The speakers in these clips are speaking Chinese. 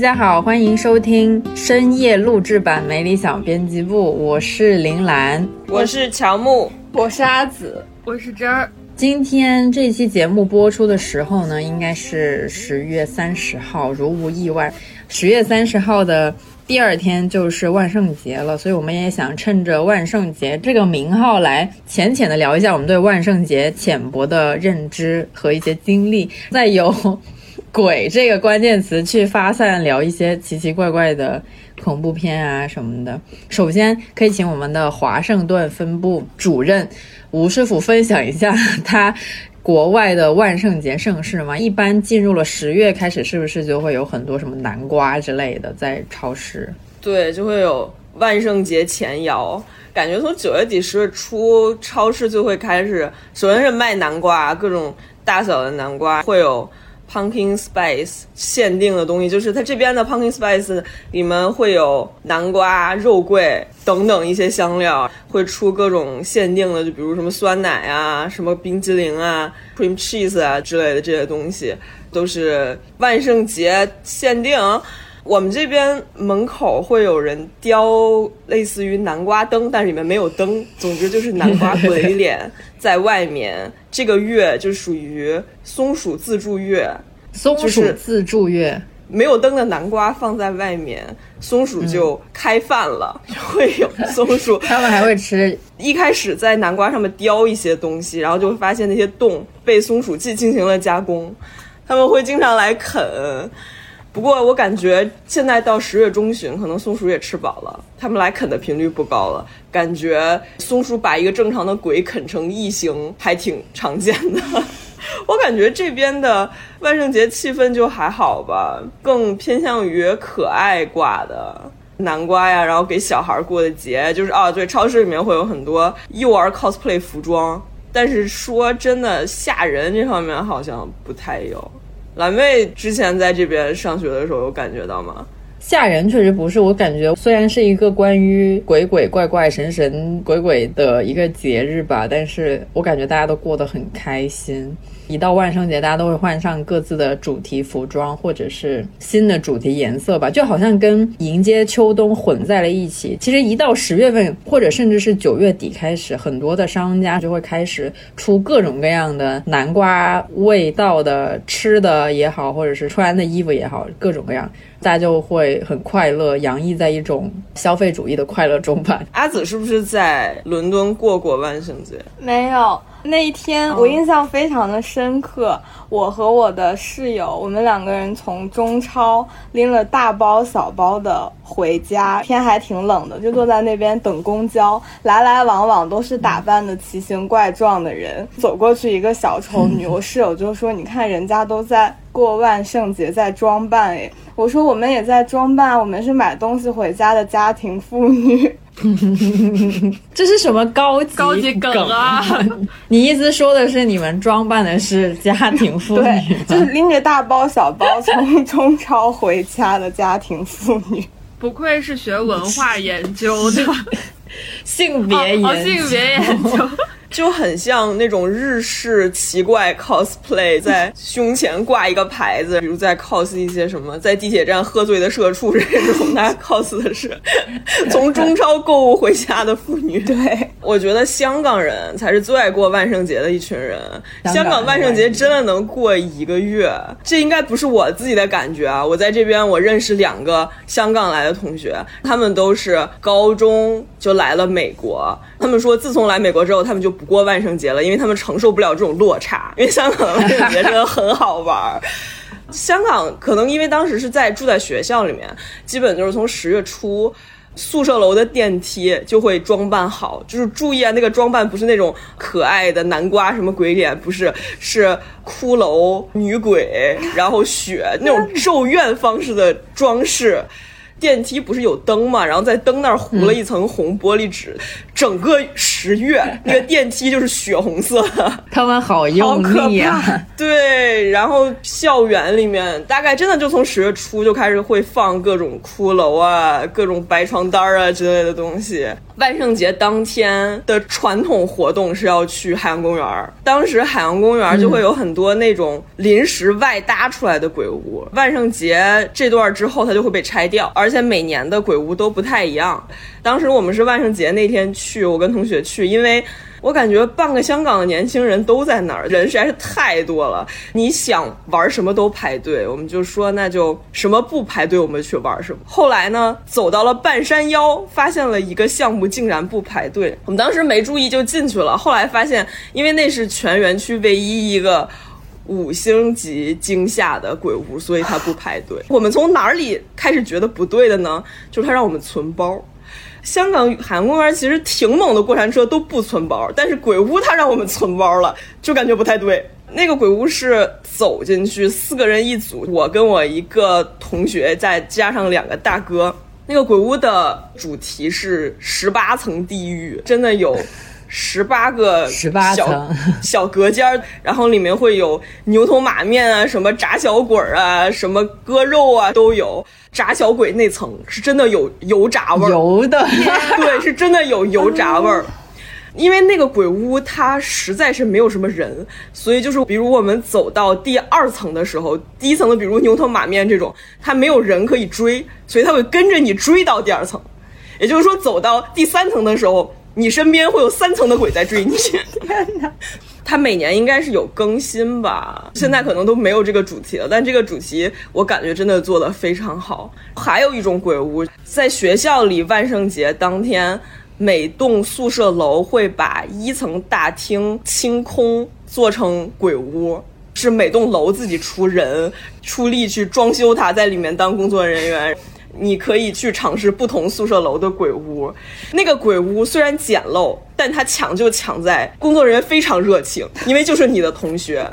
家好，欢迎收听深夜录制版《没理想编辑部》，我是林兰。我是乔木，我是阿紫，我是真儿。今天这期节目播出的时候呢，应该是十月三十号，如无意外，十月三十号的第二天就是万圣节了，所以我们也想趁着万圣节这个名号来浅浅的聊一下我们对万圣节浅薄的认知和一些经历，再由“鬼”这个关键词去发散聊一些奇奇怪怪的恐怖片啊什么的。首先可以请我们的华盛顿分部主任吴师傅分享一下 他国外的万圣节盛事吗？一般进入了十月开始，是不是就会有很多什么南瓜之类的在超市？对，就会有万圣节前摇。感觉从九月底十月初，超市就会开始，首先是卖南瓜，各种大小的南瓜，会有。Pumpkin Spice 限定的东西，就是它这边的 Pumpkin Spice 里面会有南瓜、肉桂等等一些香料，会出各种限定的，就比如什么酸奶啊、什么冰激凌啊、cream cheese 啊之类的这些东西，都是万圣节限定。我们这边门口会有人雕类似于南瓜灯，但是里面没有灯。总之就是南瓜鬼脸在外面。这个月就属于松鼠自助月，松鼠自助月没有灯的南瓜放在外面，松鼠就开饭了。会有松鼠，他们还会吃。一开始在南瓜上面雕一些东西，然后就会发现那些洞被松鼠进进行了加工。他们会经常来啃。不过我感觉现在到十月中旬，可能松鼠也吃饱了，他们来啃的频率不高了。感觉松鼠把一个正常的鬼啃成异形还挺常见的。我感觉这边的万圣节气氛就还好吧，更偏向于可爱挂的南瓜呀，然后给小孩过的节，就是啊，对，超市里面会有很多幼儿 cosplay 服装，但是说真的吓人这方面好像不太有。蓝妹之前在这边上学的时候，有感觉到吗？吓人确实不是，我感觉虽然是一个关于鬼鬼怪怪、神神鬼鬼的一个节日吧，但是我感觉大家都过得很开心。一到万圣节，大家都会换上各自的主题服装，或者是新的主题颜色吧，就好像跟迎接秋冬混在了一起。其实一到十月份，或者甚至是九月底开始，很多的商家就会开始出各种各样的南瓜味道的吃的也好，或者是穿的衣服也好，各种各样，大家就会很快乐，洋溢在一种消费主义的快乐中吧。阿紫是不是在伦敦过过万圣节？没有。那一天我印象非常的深刻，我和我的室友，我们两个人从中超拎了大包小包的回家，天还挺冷的，就坐在那边等公交，来来往往都是打扮的奇形怪状的人。走过去一个小丑女，我室友就说：“你看人家都在过万圣节，在装扮。”诶，我说：“我们也在装扮，我们是买东西回家的家庭妇女。” 这是什么高级高级梗啊？你意思说的是你们装扮的是家庭妇女？对，就是拎着大包小包从中超回家的家庭妇女。不愧是学文化研究的，性别研究性别研究。就很像那种日式奇怪 cosplay，在胸前挂一个牌子，比如在 cos 一些什么，在地铁站喝醉的社畜这种，他 cos 的是从中超购物回家的妇女。对，我觉得香港人才是最爱过万圣节的一群人。香港万圣节真的能过一个月，这应该不是我自己的感觉啊！我在这边，我认识两个香港来的同学，他们都是高中就来了美国。他们说，自从来美国之后，他们就不过万圣节了，因为他们承受不了这种落差。因为香港的万圣节真的很好玩儿。香港可能因为当时是在住在学校里面，基本就是从十月初，宿舍楼的电梯就会装扮好，就是注意啊，那个装扮不是那种可爱的南瓜什么鬼脸，不是，是骷髅女鬼，然后雪那种咒怨方式的装饰。电梯不是有灯嘛，然后在灯那儿糊了一层红玻璃纸。整个十月那个电梯就是血红色的，他们好用力呀、对，然后校园里面大概真的就从十月初就开始会放各种骷髅啊、各种白床单啊之类的东西。万圣节当天的传统活动是要去海洋公园，当时海洋公园就会有很多那种临时外搭出来的鬼屋。万圣节这段之后，它就会被拆掉，而且每年的鬼屋都不太一样。当时我们是万圣节那天去，去我跟同学去，因为我感觉半个香港的年轻人都在那儿，人实在是太多了。你想玩什么都排队，我们就说那就什么不排队我们去玩什么。后来呢，走到了半山腰，发现了一个项目竟然不排队，我们当时没注意就进去了。后来发现，因为那是全园区唯一一个。五星级惊吓的鬼屋，所以它不排队。我们从哪里开始觉得不对的呢？就是他让我们存包。香港海洋公园其实挺猛的，过山车都不存包，但是鬼屋它让我们存包了，就感觉不太对。那个鬼屋是走进去四个人一组，我跟我一个同学再加上两个大哥。那个鬼屋的主题是十八层地狱，真的有十八个18小层 小隔间儿，然后里面会有牛头马面啊，什么炸小鬼儿啊，什么割肉啊都有。炸小鬼那层是真的有油炸味儿，油的，对，是真的有油炸味儿。因为那个鬼屋它实在是没有什么人，所以就是比如我们走到第二层的时候，第一层的比如牛头马面这种，它没有人可以追，所以它会跟着你追到第二层。也就是说，走到第三层的时候，你身边会有三层的鬼在追你。天哪！它每年应该是有更新吧，现在可能都没有这个主题了，但这个主题我感觉真的做得非常好。还有一种鬼屋，在学校里万圣节当天，每栋宿舍楼会把一层大厅清空，做成鬼屋。是每栋楼自己出人出力去装修它，在里面当工作人员。你可以去尝试不同宿舍楼的鬼屋。那个鬼屋虽然简陋，但它抢就抢在工作人员非常热情，因为就是你的同学。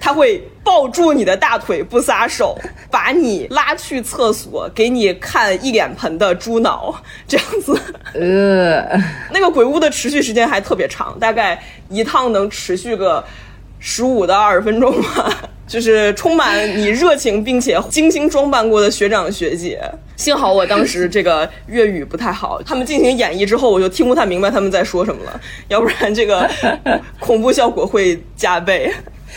他会抱住你的大腿不撒手，把你拉去厕所，给你看一脸盆的猪脑，这样子。呃，那个鬼屋的持续时间还特别长，大概一趟能持续个十五到二十分钟吧。就是充满你热情并且精心装扮过的学长学姐。幸好我当时这个粤语不太好，他们进行演绎之后，我就听不太明白他们在说什么了，要不然这个 恐怖效果会加倍。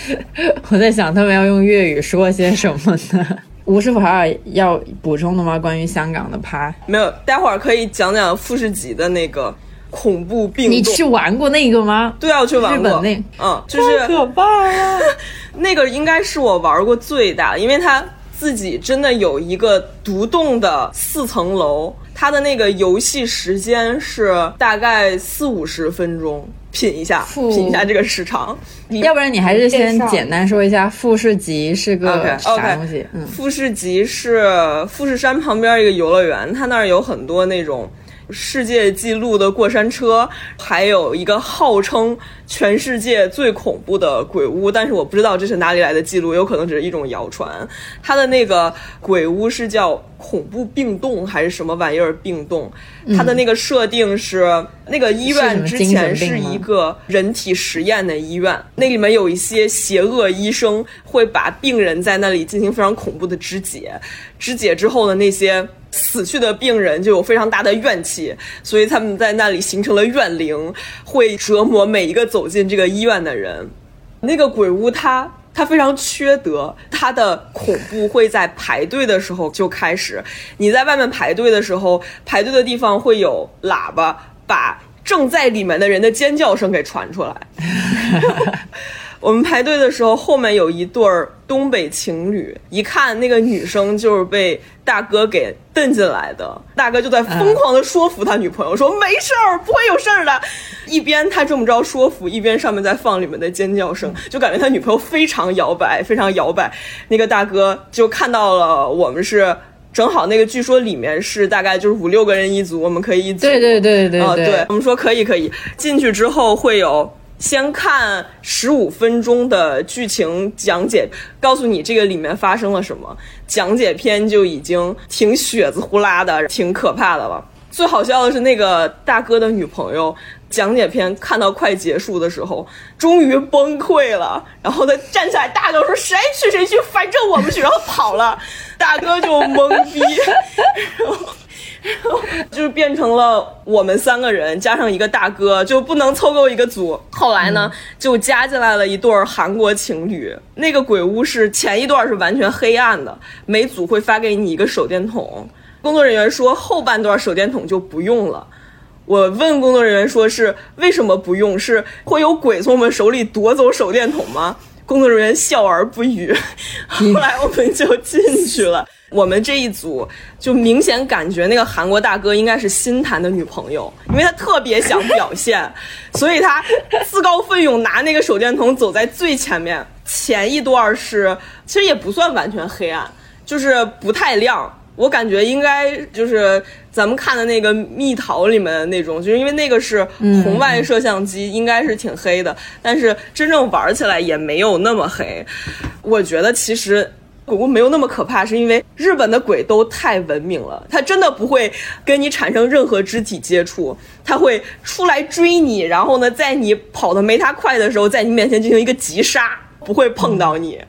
我在想他们要用粤语说些什么呢？吴师傅还有要补充的吗？关于香港的趴，没有，待会儿可以讲讲富士急的那个恐怖病你。去玩过那个吗？对啊，我去玩过。日本那嗯，就是可怕啊。那个应该是我玩过最大，因为它自己真的有一个独栋的四层楼，它的那个游戏时间是大概四五十分钟，品一下，品一下这个时长。要不然你还是先简单说一下富士急是个啥东西？嗯，富士急是富士山旁边一个游乐园，它那儿有很多那种世界纪录的过山车，还有一个号称全世界最恐怖的鬼屋，但是我不知道这是哪里来的记录，有可能只是一种谣传。它的那个鬼屋是叫恐怖病栋还是什么玩意儿病栋？它的那个设定是那个医院之前是一个人体实验的医院，那里面有一些邪恶医生会把病人在那里进行非常恐怖的肢解，肢解之后的那些死去的病人就有非常大的怨气，所以他们在那里形成了怨灵，会折磨每一个走进这个医院的人。那个鬼屋它。它非常缺德，它的恐怖会在排队的时候就开始。你在外面排队的时候，排队的地方会有喇叭，把正在里面的人的尖叫声给传出来。我们排队的时候，后面有一对儿东北情侣，一看那个女生就是被大哥给蹬进来的，大哥就在疯狂的说服他女朋友说、没事儿，不会有事儿的。一边他这么着说服，一边上面在放里面的尖叫声，就感觉他女朋友非常摇摆，非常摇摆。那个大哥就看到了我们是。正好那个据说里面是大概就是五六个人一组，我们可以一组。对对对对啊，对对，我们说可以可以。进去之后会有先看十五分钟的剧情讲解，告诉你这个里面发生了什么。讲解片就已经挺血子呼啦的，挺可怕的了。最好笑的是那个大哥的女朋友。讲解片看到快结束的时候，终于崩溃了，然后他站起来大叫说：“谁去谁去，反正我们去。”然后跑了，大哥就懵逼，然后就变成了我们三个人加上一个大哥，就不能凑够一个组。后来呢，就加进来了一对韩国情侣。那个鬼屋是前一段是完全黑暗的，每组会发给你一个手电筒，工作人员说后半段手电筒就不用了。我问工作人员说：“是为什么不用？是会有鬼从我们手里夺走手电筒吗？”工作人员笑而不语。后来我们就进去了。我们这一组就明显感觉那个韩国大哥应该是新谈的女朋友，因为他特别想表现，所以他自告奋勇拿那个手电筒走在最前面。前一段是其实也不算完全黑暗，就是不太亮。我感觉应该就是咱们看的那个蜜桃里面的那种，就是因为那个是红外摄像机，应该是挺黑的。但是真正玩起来也没有那么黑。我觉得其实鬼屋没有那么可怕，是因为日本的鬼都太文明了，他真的不会跟你产生任何肢体接触，他会出来追你，然后呢，在你跑得没他快的时候，在你面前进行一个急刹，不会碰到你。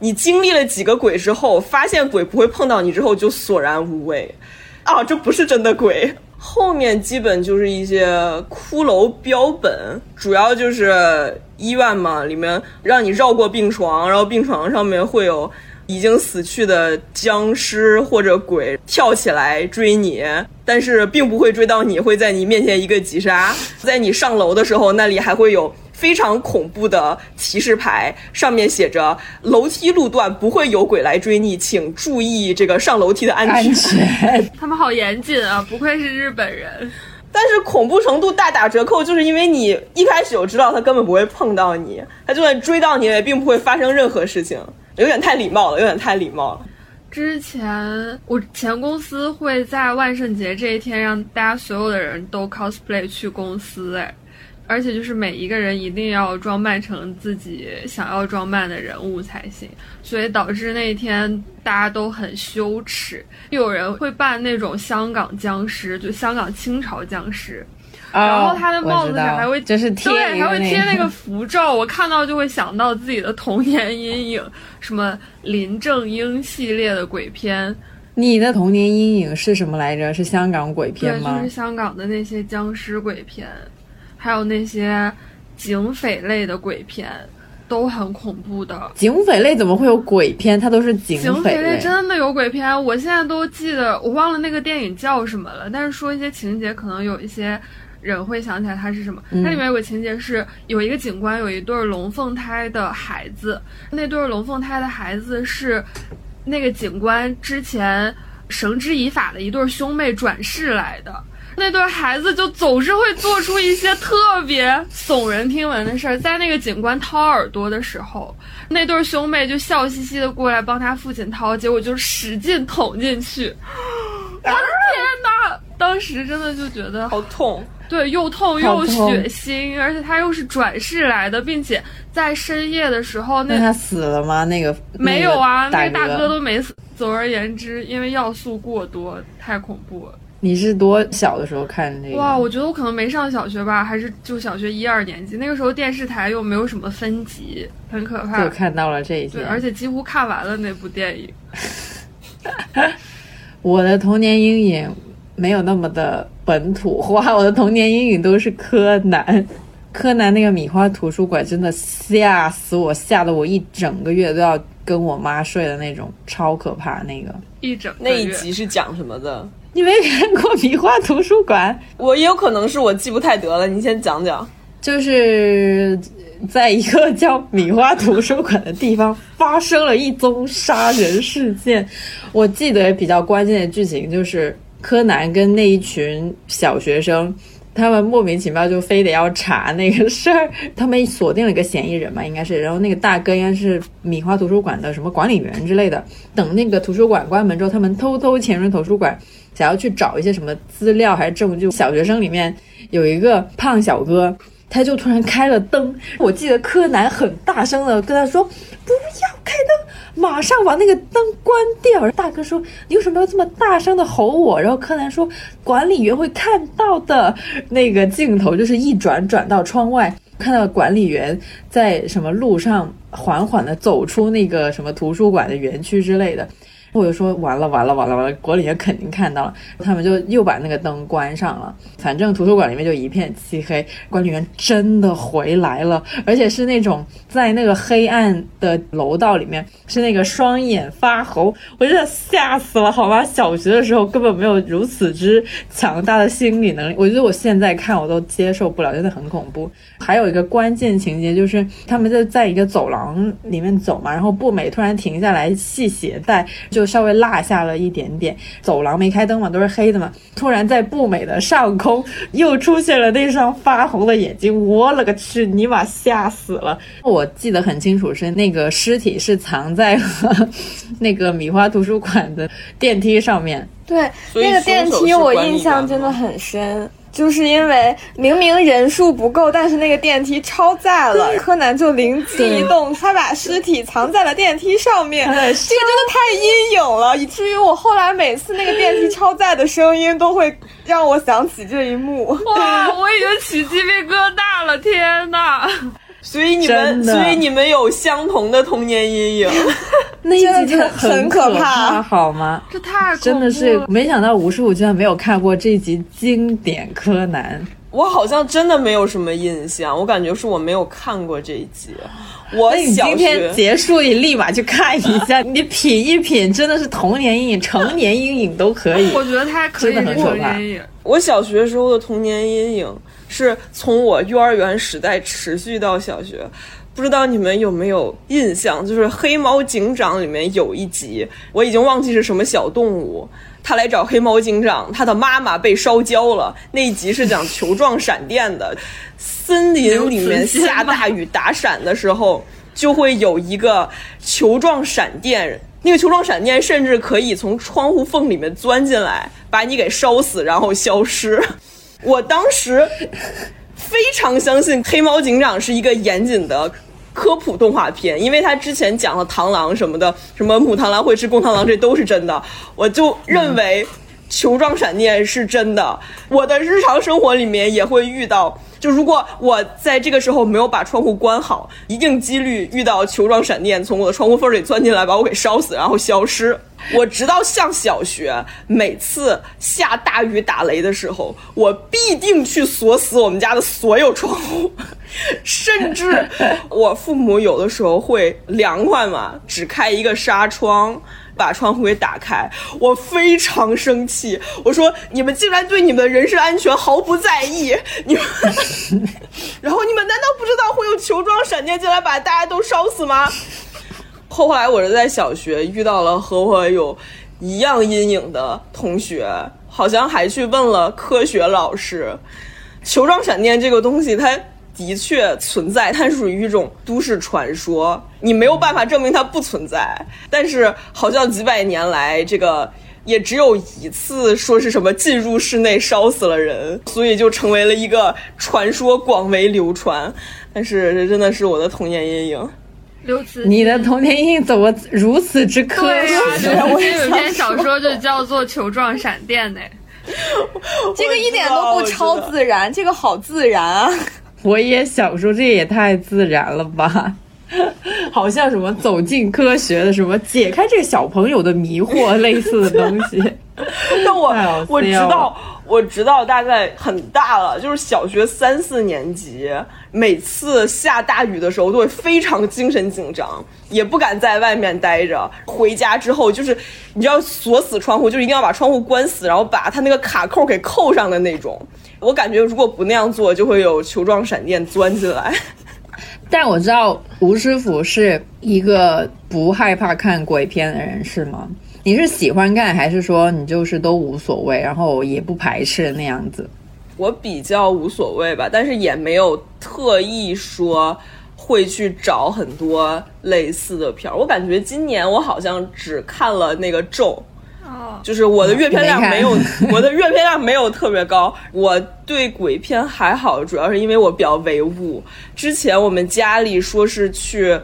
你经历了几个鬼之后，发现鬼不会碰到你之后，就索然无味。啊，这不是真的鬼。后面基本就是一些骷髅标本，主要就是医院嘛，里面让你绕过病床，然后病床上面会有已经死去的僵尸或者鬼跳起来追你，但是并不会追到你，会在你面前一个急刹。在你上楼的时候，那里还会有。非常恐怖的提示牌，上面写着“楼梯路段不会有鬼来追你，请注意这个上楼梯的安全。” 他们好严谨啊，不愧是日本人。但是恐怖程度大打折扣，就是因为你一开始就知道他根本不会碰到你，他就算追到你也并不会发生任何事情，有点太礼貌了，有点太礼貌了。之前我前公司会在万圣节这一天让大家所有的人都 cosplay 去公司，哎。而且就是每一个人一定要装扮成自己想要装扮的人物才行，所以导致那一天大家都很羞耻。有人会扮那种香港僵尸，就香港清朝僵尸，然后他的帽子上还会就是贴对，还会贴那个符咒。我看到就会想到自己的童年阴影，什么林正英系列的鬼片。你的童年阴影是什么来着？是香港鬼片吗？就是香港的那些僵尸鬼片。还有那些警匪类的鬼片，都很恐怖的。警匪类怎么会有鬼片？它都是警匪类。真的有鬼片，我现在都记得，我忘了那个电影叫什么了。但是说一些情节，可能有一些人会想起来它是什么。它里面有个情节是，有一个警官有一对龙凤胎的孩子，那对龙凤胎的孩子是那个警官之前绳之以法的一对兄妹转世来的。那对孩子就总是会做出一些特别耸人听闻的事儿，在那个警官掏耳朵的时候，那对兄妹就笑嘻嘻的过来帮他父亲掏，结果就使劲捅进去。我的天哪！当时真的就觉得好痛，对，又痛又血腥，而且他又是转世来的，并且在深夜的时候，那他死了吗？那个没有啊，那个大哥都没死。总而言之，因为要素过多，太恐怖了。你是多小的时候看那个？哇，我觉得我可能没上小学吧，还是就小学一二年级。那个时候电视台又没有什么分级，很可怕。就看到了这些，对，而且几乎看完了那部电影。我的童年阴影没有那么的本土化，我的童年阴影都是柯南。柯南那个米花图书馆真的吓死我，吓得我一整个月都要跟我妈睡的那种，超可怕那个。一整那一集是讲什么的？你没看过《米花图书馆》？我也有可能是我记不太得了，你先讲讲。就是在一个叫米花图书馆的地方，发生了一宗杀人事件。我记得比较关键的剧情就是柯南跟那一群小学生。他们莫名其妙就非得要查那个事儿，他们锁定了一个嫌疑人嘛，应该是，然后那个大哥应该是米花图书馆的什么管理员之类的。等那个图书馆关门之后，他们偷偷潜入图书馆，想要去找一些什么资料还是证据。小学生里面有一个胖小哥，他就突然开了灯。我记得柯南很大声的跟他说：“不要开灯。”马上把那个灯关掉。大哥说：“你为什么要这么大声的吼我？”然后柯南说：“管理员会看到的。”那个镜头就是一转转到窗外，看到管理员在什么路上缓缓的走出那个什么图书馆的园区之类的。我就说完了完了完了完了，管理员肯定看到了，他们就又把那个灯关上了。反正图书馆里面就一片漆黑，管理员真的回来了，而且是那种在那个黑暗的楼道里面，是那个双眼发红，我真的吓死了，好吧？小学的时候根本没有如此之强大的心理能力，我觉得我现在看我都接受不了，真的很恐怖。还有一个关键情节就是他们就在一个走廊里面走嘛，然后步美突然停下来系鞋带，就。就稍微落下了一点点，走廊没开灯嘛，都是黑的嘛。突然在步美的上空又出现了那双发红的眼睛，我勒个去，尼玛吓死了！我记得很清楚，是那个尸体是藏在了那个米花图书馆的电梯上面。对，那个电梯我印象真的很深。就是因为明明人数不够，但是那个电梯超载了，柯南就灵机一动，他把尸体藏在了电梯上面。这个真的太阴影了，以至于我后来每次那个电梯超载的声音都会让我想起这一幕。哇，我已经起鸡皮疙瘩了！天哪！所以你们，所以你们有相同的童年阴影。那一集真的很可怕，好吗？这太真的是没想到，吴师傅居然没有看过这集经典柯南。我好像真的没有什么印象，我感觉是我没有看过这一集。我你今天结束，你立马去看一下，你品一品，真的是童年阴影、成年阴影都可以。我觉得他可以真的很可怕。我小学时候的童年阴影是从我幼儿园时代持续到小学。不知道你们有没有印象？就是《黑猫警长》里面有一集，我已经忘记是什么小动物，他来找黑猫警长，他的妈妈被烧焦了。那一集是讲球状闪电的，森林里面下大雨打闪的时候，就会有一个球状闪电，那个球状闪电甚至可以从窗户缝里面钻进来，把你给烧死，然后消失。我当时非常相信黑猫警长是一个严谨的。科普动画片，因为他之前讲了螳螂什么的，什么母螳螂会吃公螳螂，这都是真的。我就认为球状闪电是真的。我的日常生活里面也会遇到，就如果我在这个时候没有把窗户关好，一定几率遇到球状闪电从我的窗户缝里钻进来，把我给烧死，然后消失。我直到上小学，每次下大雨打雷的时候，我必定去锁死我们家的所有窗户，甚至我父母有的时候会凉快嘛，只开一个纱窗，把窗户给打开。我非常生气，我说你们竟然对你们的人身安全毫不在意，你们，然后你们难道不知道会用球状闪电进来把大家都烧死吗？后来我是在小学遇到了和我有一样阴影的同学，好像还去问了科学老师。球状闪电这个东西，它的确存在，它属于一种都市传说，你没有办法证明它不存在。但是好像几百年来，这个也只有一次说是什么进入室内烧死了人，所以就成为了一个传说，广为流传。但是这真的是我的童年阴影。刘慈，你的童年阴影怎么如此之科学？我有一篇小说就叫做《球状闪电》呢，这个一点都不超自然，这个好自然啊！我也想说，这也太自然了吧？好像什么走进科学的什么解开这个小朋友的迷惑类似的东西。但我我知道。我知道大概很大了，就是小学三四年级，每次下大雨的时候都会非常精神紧张，也不敢在外面待着。回家之后，就是你要锁死窗户，就一定要把窗户关死，然后把它那个卡扣给扣上的那种。我感觉如果不那样做，就会有球状闪电钻进来。但我知道吴师傅是一个不害怕看鬼片的人，是吗？你是喜欢看，还是说你就是都无所谓，然后也不排斥那样子？我比较无所谓吧，但是也没有特意说会去找很多类似的片儿。我感觉今年我好像只看了那个咒，哦，就是我的阅片量没有，我的阅片量没有特别高。我对鬼片还好，主要是因为我比较唯物。之前我们家里说是去。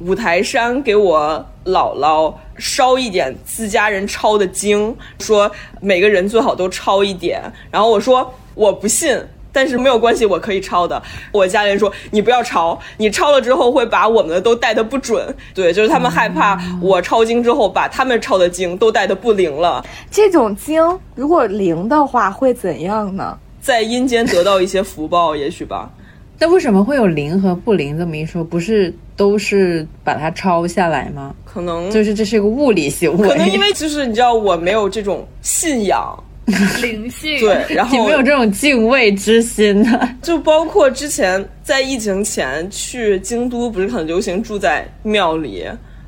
五台山给我姥姥烧一点自家人抄的经，说每个人最好都抄一点。然后我说我不信，但是没有关系，我可以抄的。我家人说你不要抄，你抄了之后会把我们的都带的不准。对，就是他们害怕我抄经之后把他们抄的经都带的不灵了，这种经如果灵的话会怎样呢？在阴间得到一些福报，也许吧。那为什么会有灵和不灵这么一说？不是都是把它抄下来吗？可能就是这是一个物理行为，可能因为就是你知道我没有这种信仰，灵性，对，然后你没有这种敬畏之心呢。就包括之前在疫情前去京都，不是很流行住在庙里，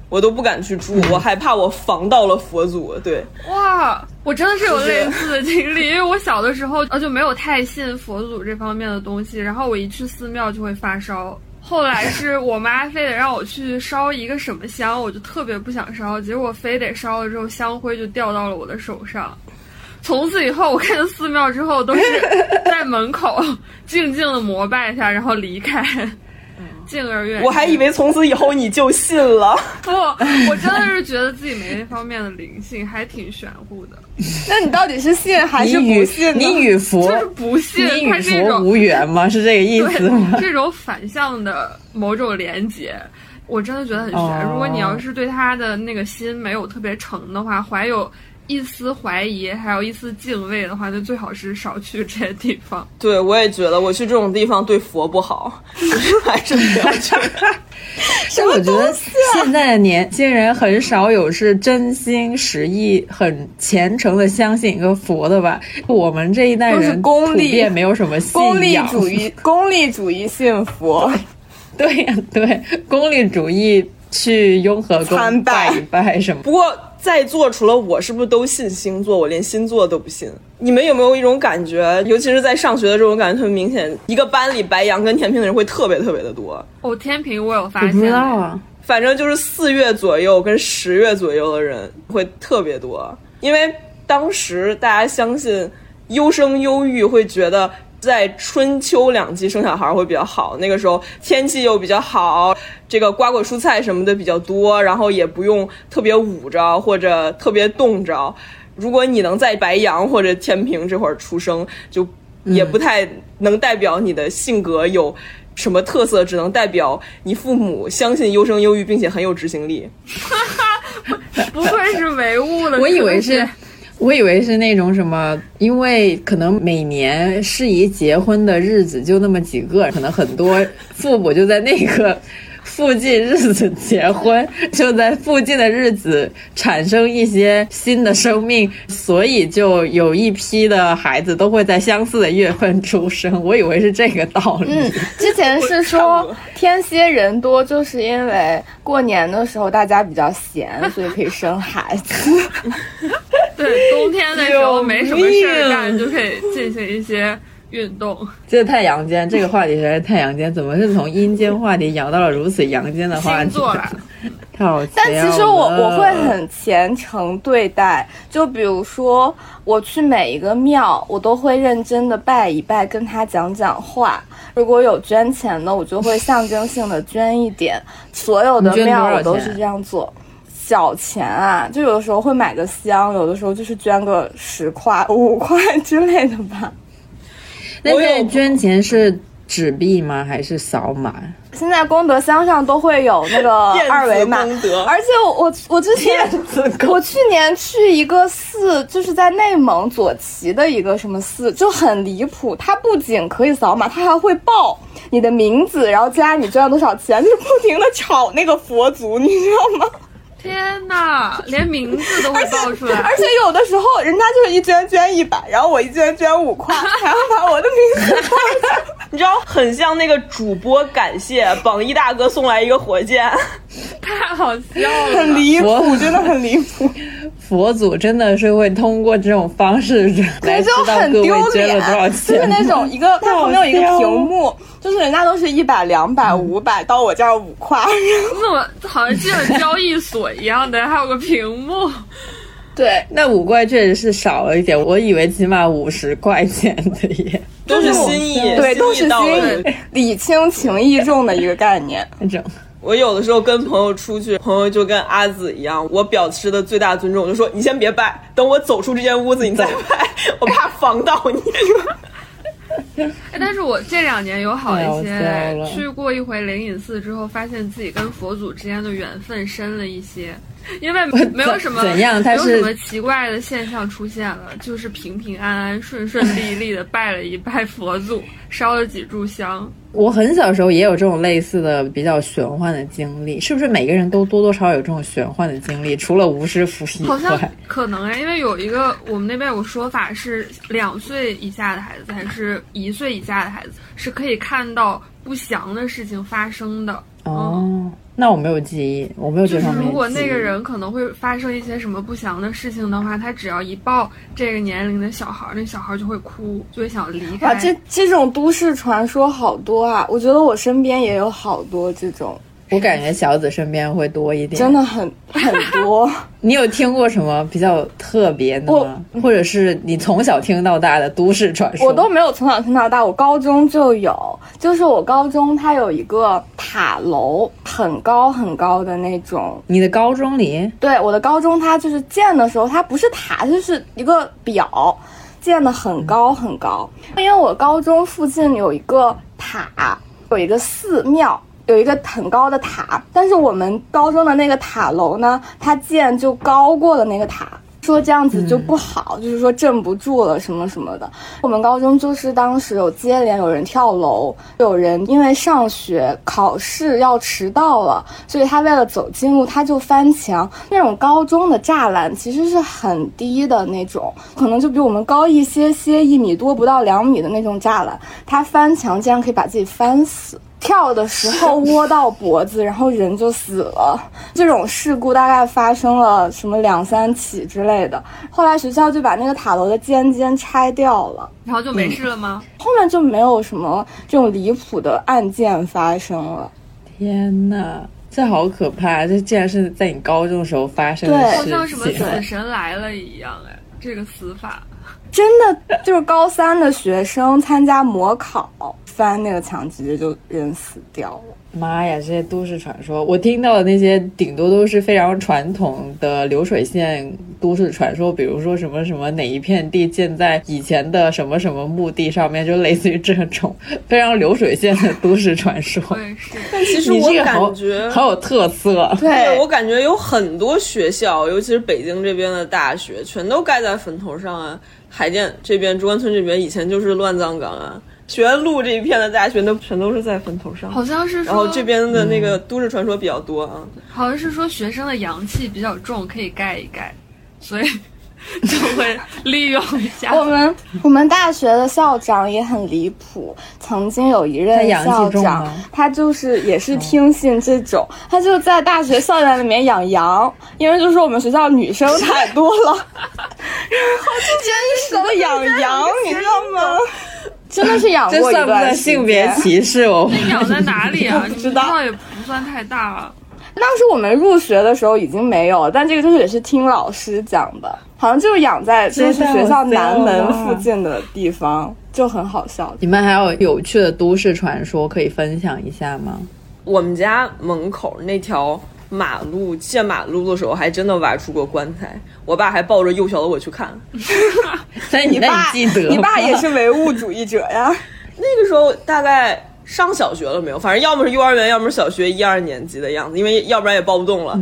我都不敢去住，我害怕我防到了佛祖。对，哇，我真的是有类似的经历，因为我小的时候呃就没有太信佛祖这方面的东西，然后我一去寺庙就会发烧。后来是我妈非得让我去烧一个什么香，我就特别不想烧，结果非得烧了之后，香灰就掉到了我的手上。从此以后，我看见寺庙之后都是 在门口静静的膜拜一下，然后离开，敬而远之。我还以为从此以后你就信了。不，我真的是觉得自己没那方面的灵性，还挺玄乎的。那你到底是信还是不信呢？你与佛就是不信你与它这种佛无缘吗？是这个意思吗？这种反向的某种连接，我真的觉得很悬。哦如果你要是对他的那个心没有特别诚的话，怀有一丝怀疑，还有一丝敬畏的话，就最好是少去这些地方。对，我也觉得我去这种地方对佛不好，是还是不要去。是我觉得现在的年轻人很少有是真心实意、很虔诚的相信一个佛的吧。我们这一代人功利普遍没有什么信功利主义，功利主义信佛。对呀、对，功利主义去雍和宫参拜拜一拜什么。不过在座除了我，是不是都信星座？我连星座都不信。你们有没有一种感觉，尤其是在上学的时候，我感觉特别明显，一个班里白羊跟天平的人会特别特别的多。哦，天平我有发现不知现，道啊，反正就是四月左右跟十月左右的人会特别多，因为当时大家相信优生优育，会觉得在春秋两季生小孩会比较好。那个时候天气又比较好，这个瓜果蔬菜什么的比较多，然后也不用特别捂着或者特别冻着。如果你能在白羊或者天平这会儿出生，就也不太能代表你的性格有什么特色，只能代表你父母相信优生优育，并且很有执行力。哈哈不愧是唯物的，我以为是，我以为是那种什么，因为可能每年适宜结婚的日子就那么几个，可能很多父母就在那个附近日子结婚，就在附近的日子产生一些新的生命，所以就有一批的孩子都会在相似的月份出生。我以为是这个道理。嗯，之前是说 天蝎人多，就是因为过年的时候大家比较闲，所以可以生孩子。对冬天的时候没什么事儿干，就可以进行一些运动。这太阳间，这个话题实在是太阳间，怎么是从阴间话题摇到了如此阳间的话题？星座啦，太好笑但其实我我会很虔诚对待，就比如说我去每一个庙，我都会认真的拜一拜，跟他讲讲话。如果有捐钱的，我就会象征性的捐一点。所有的庙我都是这样做。小钱啊，就有的时候会买个香，有的时候就是捐个十块、五块之类的吧。那我有现在捐钱是纸币吗？还是扫码？现在功德箱上都会有那个 二维码功德，而且我我我之前我去年去一个寺，就是在内蒙左旗的一个什么寺，就很离谱。它不仅可以扫码，它还会报你的名字，然后加你捐了多少钱，就是不停的炒那个佛祖，你知道吗？天哪，连名字都会报出来而。且有的时候人家就是一捐捐一百，然后我一捐捐五块，还要把我的名字。你知道，很像那个主播感谢榜一大哥送来一个火箭。太好笑了，很离谱，真的很离谱。佛祖真的是会通过这种方式来知就道各位很丢脸捐了多少，就是。那种一个，它旁边有一个屏幕，就是人家都是一百、两百、五百，到我这儿五块。你怎么好像进了交易所一样的，还有个屏幕。对，那五块确实是少了一点，我以为起码五十块钱的耶，都是心意，对，都是心意礼轻情意重的一个概念。那种我有的时候跟朋友出去，朋友就跟阿紫一样，我表示的最大尊重，我就说你先别拜，等我走出这间屋子你再拜，我怕防到你。哎，但是我这两年有好一些了，去过一回灵隐寺之后，发现自己跟佛祖之间的缘分深了一些，因为 没有什么怎样没有什么奇怪的现象出现了，就是平平安安、顺顺利利的拜了一拜佛祖，烧了几炷香。我很小时候也有这种类似的比较玄幻的经历，是不是每个人都多多少少有这种玄幻的经历？除了吴师傅以好像外，可能哎，因为有一个我们那边有个说法是，两岁以下的孩子还是一岁以下的孩子是可以看到不祥的事情发生的。哦，那我没有记忆，我没有就是这方面的如果那个人可能会发生一些什么不祥的事情的话，他只要一抱这个年龄的小孩儿，那小孩儿就会哭，就会想离开。啊，这这种都市传说好多啊！我觉得我身边也有好多这种，我感觉小紫身边会多一点。真的很 很多。你有听过什么比较特别的吗？或者是你从小听到大的都市传说？我都没有从小听到大，我高中就有，就是我高中它有一个塔楼，很高很高的那种。你的高中里对，我的高中它就是建的时候，它不是塔，就是一个表，建的很高很高。因为我高中附近有一个塔，有一个寺庙。有一个很高的塔，但是我们高中的那个塔楼呢，它建就高过了那个塔，说这样子就不好，就是说镇不住了什么什么的。我们高中就是当时有接连有人跳楼，有人因为上学考试要迟到了，所以他为了走近路他就翻墙。那种高中的栅栏其实是很低的那种，可能就比我们高一些些，一米多不到两米的那种栅栏，他翻墙竟然可以把自己翻死。跳的时候窝到脖子，然后人就死了。这种事故大概发生了什么两三起之类的。后来学校就把那个塔楼的尖尖拆掉了，然后就没事了吗？后面就没有什么这种离谱的案件发生了。天呐，这好可怕！这竟然是在你高中的时候发生的对事好像什么情。死神来了一样哎，这个死法。真的就是高三的学生参加模考，翻那个墙直接就人死掉了。妈呀，这些都市传说，我听到的那些顶多都是非常传统的流水线都市传说，比如说什么什么哪一片地建在以前的什么什么墓地上面，就类似于这种非常流水线的都市传说。但其实我你这个好感觉好有特色。对，我感觉有很多学校，尤其是北京这边的大学，全都盖在坟头上啊。海淀这边、中关村这边以前就是乱葬岗啊。学院路这一片的大学那全都是在坟头上，好像是说，然后这边的那个都市传说比较多啊。好像是说学生的阳气比较重，可以盖一盖，所以 就会利用一下。我们我们大学的校长也很离谱，曾经有一任校长他就是也是听信这种，他就在大学校园里面养羊，因为就说我们学校女生太多了，然后就坚守养羊，你知道吗？真的是养这算不过一段时算性别歧视？我那养在哪里啊？不知道道也不算太大啊。当时我们入学的时候已经没有了，但这个就是也是听老师讲的，好像就是养在就是学校南门附近的地方，就很好笑。你们还有有趣的都市传说可以分享一下吗？我们家门口那条马路建马路的时候，还真的挖出过棺材，我爸还抱着幼小的我去看。但是你那爸，你记得？你爸也是唯物主义者呀？那个时候大概上小学了没有？反正要么是幼儿园，要么是小学一二年级的样子，因为要不然也抱不动了。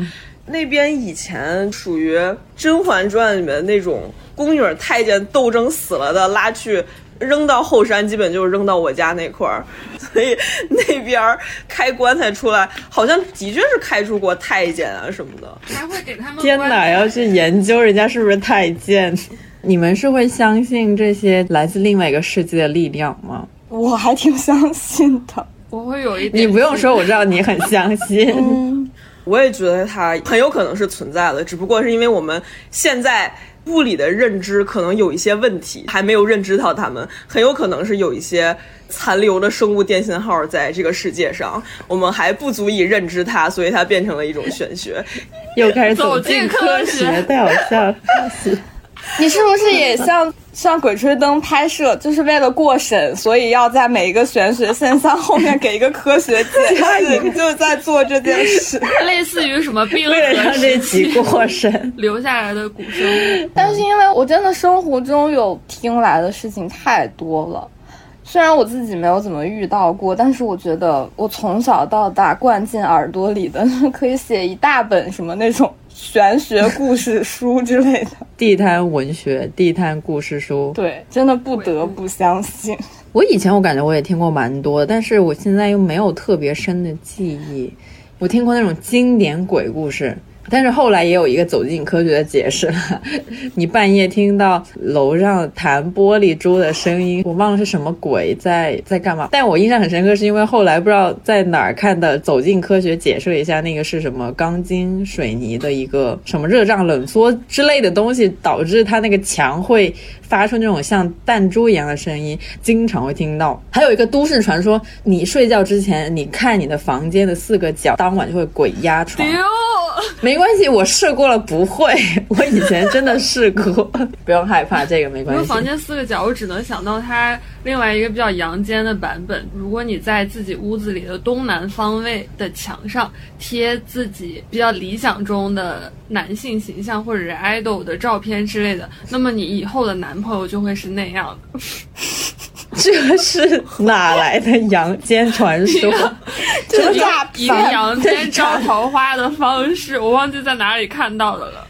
那边以前属于《甄嬛传》里面那种宫女太监斗争死了的，拉去扔到后山，基本就是扔到我家那块儿，所以那边开棺材出来，好像的确是开出过太监啊什么的。还会给他们天哪，要去研究人家是不是太监？你们是会相信这些来自另外一个世界的力量吗？我还挺相信的。我会有一点，你不用说，我知道你很相信。嗯，我也觉得它很有可能是存在的，只不过是因为我们现在物理的认知可能有一些问题，还没有认知到它们，很有可能是有一些残留的生物电信号在这个世界上，我们还不足以认知它，所以它变成了一种玄学。又开始走走进进科学，太好笑了。你是不是也像像《鬼吹灯》拍摄，就是为了过审，所以要在每一个玄学现象后面给一个科学解释？你就在做这件事，类似于什么冰为了让河这时集过审，留下来的古生物。但是因为我真的生活中有听来的事情太多了。虽然我自己没有怎么遇到过，但是我觉得我从小到大灌进耳朵里的，可以写一大本什么那种玄学故事书之类的。地摊文学、地摊故事书。对，真的不得不相信。我以前我感觉我也听过蛮多的，但是我现在又没有特别深的记忆。我听过那种经典鬼故事，但是后来也有一个走进科学的解释了。你半夜听到楼上弹玻璃珠的声音，我忘了是什么鬼在在干嘛。但我印象很深刻，是因为后来不知道在哪儿看的走进科学解释了一下，那个是什么钢筋水泥的一个什么热胀冷缩之类的东西，导致它那个墙会发出那种像弹珠一样的声音，经常会听到。还有一个都市传说，你睡觉之前，你看你的房间的四个角，当晚就会鬼压床。丢，没关系，我试过了，不会。我以前真的试过，不用害怕，这个没关系。因为房间四个角，我只能想到它另外一个比较阳间的版本。如果你在自己屋子里的东南方位的墙上贴自己比较理想中的男性形象或者是 idol 的照片之类的，那么你以后的男朋友就会是那样的。这是哪来的阳间传说？这是诈一个骗！阳间招桃花的方式，我忘记在哪里看到的了。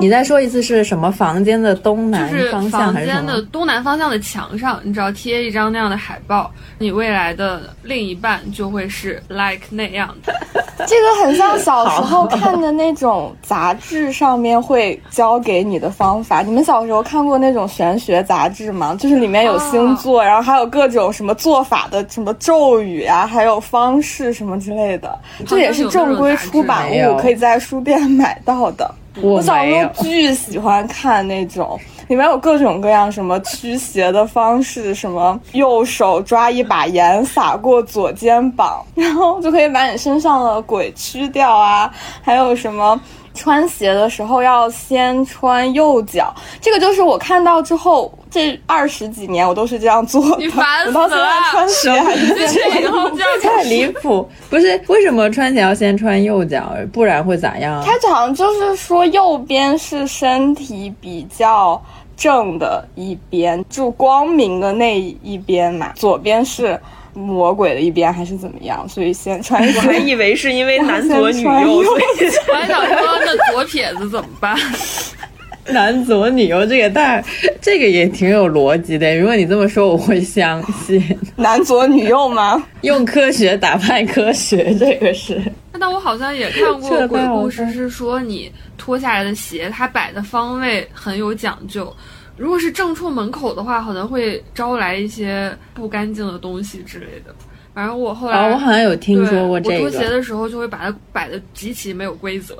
你再说一次是什么房间的东南方向房还是什间的？东南方向的墙上，你只要贴一张那样的海报，你未来的另一半就会是 like 那样的。这个很像小时候看的那种杂志上面会教给你的方法。你们小时候看过那种玄学杂志吗？就是里面有星座，然后还有各种什么做法的什么咒语啊，还有方式什么之类的。这也是正规出版物，可以在书店买到的。我我小没有时候。巨喜欢看那种，里面有各种各样什么驱邪的方式，什么右手抓一把盐撒过左肩膀，然后就可以把你身上的鬼驱掉啊，还有什么。穿鞋的时候要先穿右脚，这个就是我看到之后，这二十几年我都是这样做的。你烦我到现在死了穿鞋还是这先以后就要太离谱！不是为什么穿鞋要先穿右脚，不然会咋样啊？它好像就是说右边是身体比较正的一边，就光明的那一边嘛，左边是魔鬼的一边还是怎么样？所以先穿我还。以为是因为男左女右，所以我还想说，那左撇子怎么办？男左女右，这个但，这个也挺有逻辑的。如果你这么说，我会相信。男左女右吗？用科学打败科学，这个是。但我好像也看过鬼故事，是说你脱下来的鞋，它摆的方位很有讲究。如果是正处门口的话，可能会招来一些不干净的东西之类的。反正我后来，啊，我好像有听对说过这我拖鞋个。的时候就会把它摆的极其没有规则。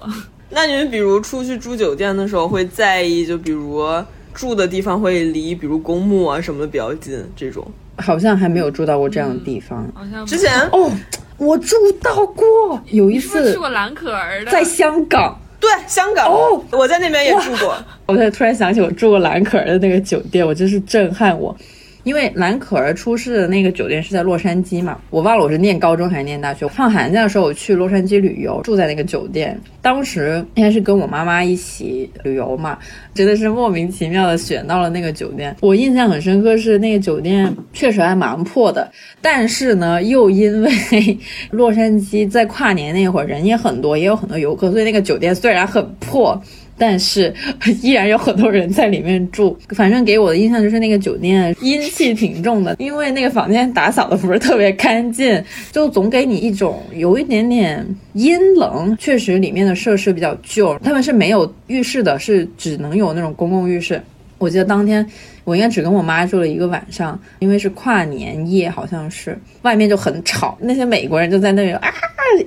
那你们比如出去住酒店的时候会在意，就比如住的地方会离比如公墓啊什么的比较近这种。好像还没有住到过这样的地方。好像之前哦，我住到过，有一次去过蓝可儿的？在香港。对香港，哦我在那边也住过。我才突然想起我住过蓝可儿的那个酒店，我真是震撼我。因为蓝可儿出事的那个酒店是在洛杉矶嘛，我忘了我是念高中还是念大学。放寒假的时候我去洛杉矶旅游，住在那个酒店。当时应该是跟我妈妈一起旅游嘛，真的是莫名其妙的选到了那个酒店。我印象很深刻是那个酒店确实还蛮破的，但是呢，又因为洛杉矶在跨年那会儿人也很多，也有很多游客，所以那个酒店虽然很破。但是 依然有很多人在里面住。反正给我的印象就是那个酒店阴气挺重的，因为那个房间打扫的不是特别干净，就总给你一种有一点点阴冷。确实里面的设施比较旧，他们是没有浴室的，是只能有那种公共浴室。我记得当天我应该只跟我妈住了一个晚上，因为是跨年夜，好像是外面就很吵，那些美国人就在那里啊，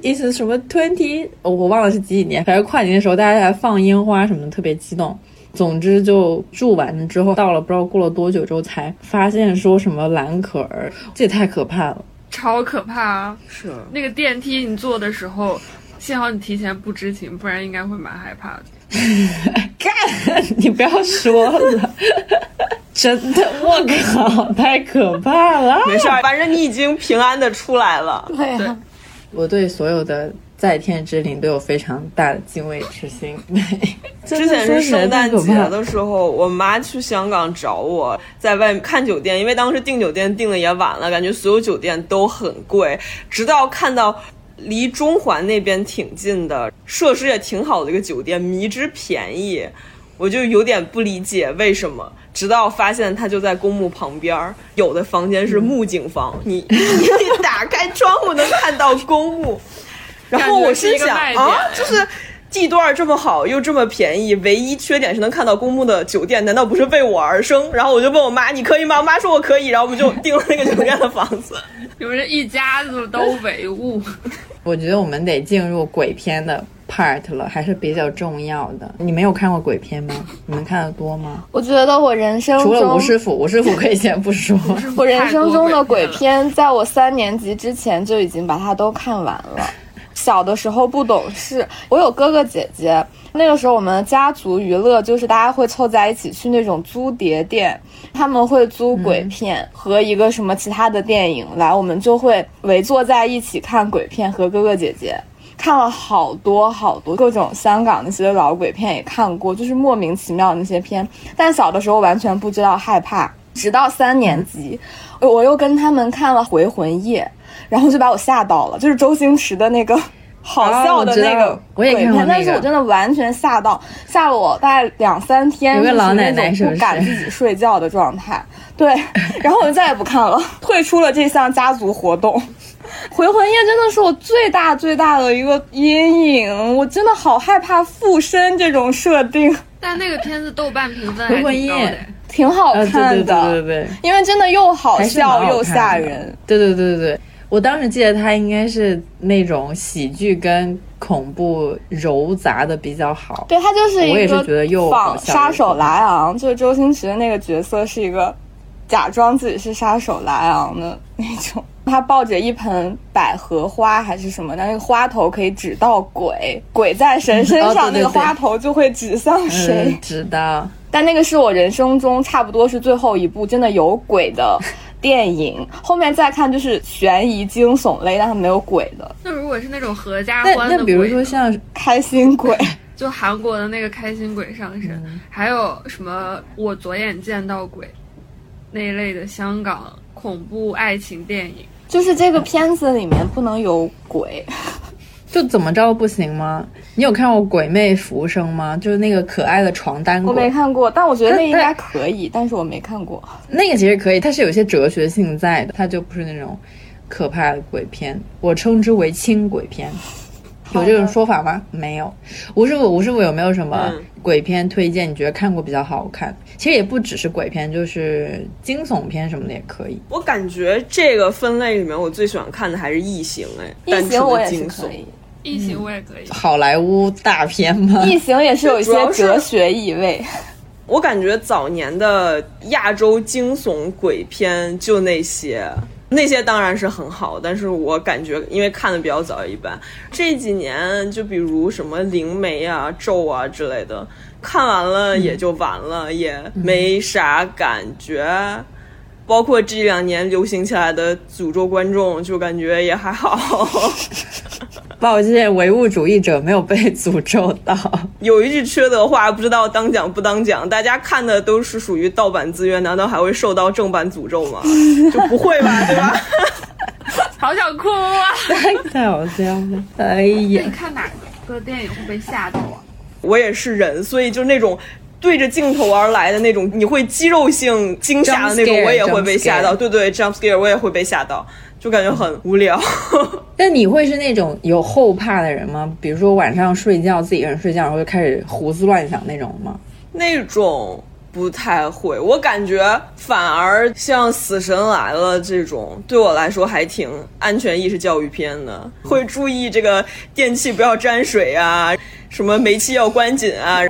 意思什么 twenty，我我忘了是几几年，反正跨年的时候大家还放烟花什么的，特别激动。总之就住完了之后，到了不知道过了多久之后才发现说什么蓝可儿，这也太可怕了。超可怕啊！是那个电梯你坐的时候，幸好你提前不知情，不然应该会蛮害怕的。干，你不要说了，真的，我靠，太可怕了。没事儿，反正你已经平安的出来了。对啊，我对所有的在天之灵都有非常大的敬畏之心。之前是圣诞节的时候，我妈去香港找我，在外面看酒店，因为当时订酒店订的也晚了，感觉所有酒店都很贵，直到看到。离中环那边挺近的，设施也挺好的一个酒店，迷之便宜，我就有点不理解为什么。直到发现它就在公墓旁边，有的房间是木景房，你 你打开窗户能看到公墓。然后我心想啊，就是地段这么好又这么便宜，唯一缺点是能看到公墓的酒店，难道不是为我而生？然后我就问我妈，你可以吗？我妈说我可以，然后我们就订了那个酒店的房子。你们这一家子都唯物。我觉得我们得进入鬼片的 part 了，还是比较重要的。你没有看过鬼片吗？你们看的多吗？我觉得我人生除了吴师傅，吴师傅可以先不说。我人生中的鬼片，在我三年级之前就已经把它都看完了。小的时候不懂事，我有哥哥姐姐。那个时候我们家族娱乐就是大家会凑在一起去那种租碟店，他们会租鬼片和一个什么其他的电影来，我们就会围坐在一起看鬼片和哥哥姐姐，看了好多好多各种香港那些老鬼片也看过，就是莫名其妙那些片。但小的时候完全不知道害怕，直到三年级，我又跟他们看了《回魂夜》，然后就把我吓到了，就是周星驰的那个。好笑的那个鬼片，但是我真的完全吓到，吓了我大概两三天，有个老奶奶不敢自己睡觉的状态。对，然后我就再也不看了，退出了这项家族活动。回魂夜真的是我最大最大的一个阴影，我真的好害怕附身这种设定。但那个片子豆瓣评分还挺高的，挺好看的，对对对，因为真的又好笑又吓人。对对对对对。我当时记得它应该是那种喜剧跟恐怖揉杂的比较好。对，它就是一个仿杀手莱昂，就是周星驰的那个角色是一个假装自己是杀手莱昂的那种。他抱着一盆百合花还是什么的，那个花头可以指到鬼，鬼在谁身上，那个花头就会指向谁。知道。但那个是我人生中差不多是最后一部真的有鬼的。电影后面再看就是悬疑惊悚类，但是没有鬼的。那如果是那种合家欢的，那比如说像开心鬼，就韩国的那个开心鬼上身，还有什么我左眼见到鬼那一类的香港恐怖爱情电影，就是这个片子里面不能有鬼。就怎么着不行吗？你有看过《鬼魅浮生》吗？就是那个可爱的床单鬼。我没看过，但我觉得那应该可以，但是我没看过。那个其实可以，它是有些哲学性在的，它就不是那种可怕的鬼片。我称之为轻鬼片，有这种说法吗？没有。吴师傅，吴师傅有没有什么鬼片推荐？你觉得看过比较好看？其实也不只是鬼片，就是惊悚片什么的也可以。我感觉这个分类里面，我最喜欢看的还是异形。哎，异形我也是可以。异形我也可以，好莱坞大片吗？异形也是有一些哲学意味。我感觉早年的亚洲惊悚鬼片就那些，那些当然是很好，但是我感觉因为看的比较早，一般这几年就比如什么灵媒啊、咒啊之类的，看完了也就完了，也没啥感觉。包括这两年流行起来的诅咒观众，就感觉也还好。抱歉，唯物主义者没有被诅咒到。有一句缺德话，不知道当讲不当讲。大家看的都是属于盗版资源，难道还会受到正版诅咒吗？就不会吧，对吧？好想哭啊！太好笑了。哎呀，你看哪个电影会被吓到啊？我也是人，所以就那种对着镜头而来的那种，你会肌肉性惊吓的那种，我也会被吓到。对对，jump scare，我也会被吓到。就感觉很无聊，但你会是那种有后怕的人吗？比如说晚上睡觉自己一个人睡觉，然后就开始胡思乱想那种吗？那种不太会，我感觉反而像《死神来了》这种，对我来说还挺安全意识教育片的，会注意这个电器不要沾水啊，什么煤气要关紧啊。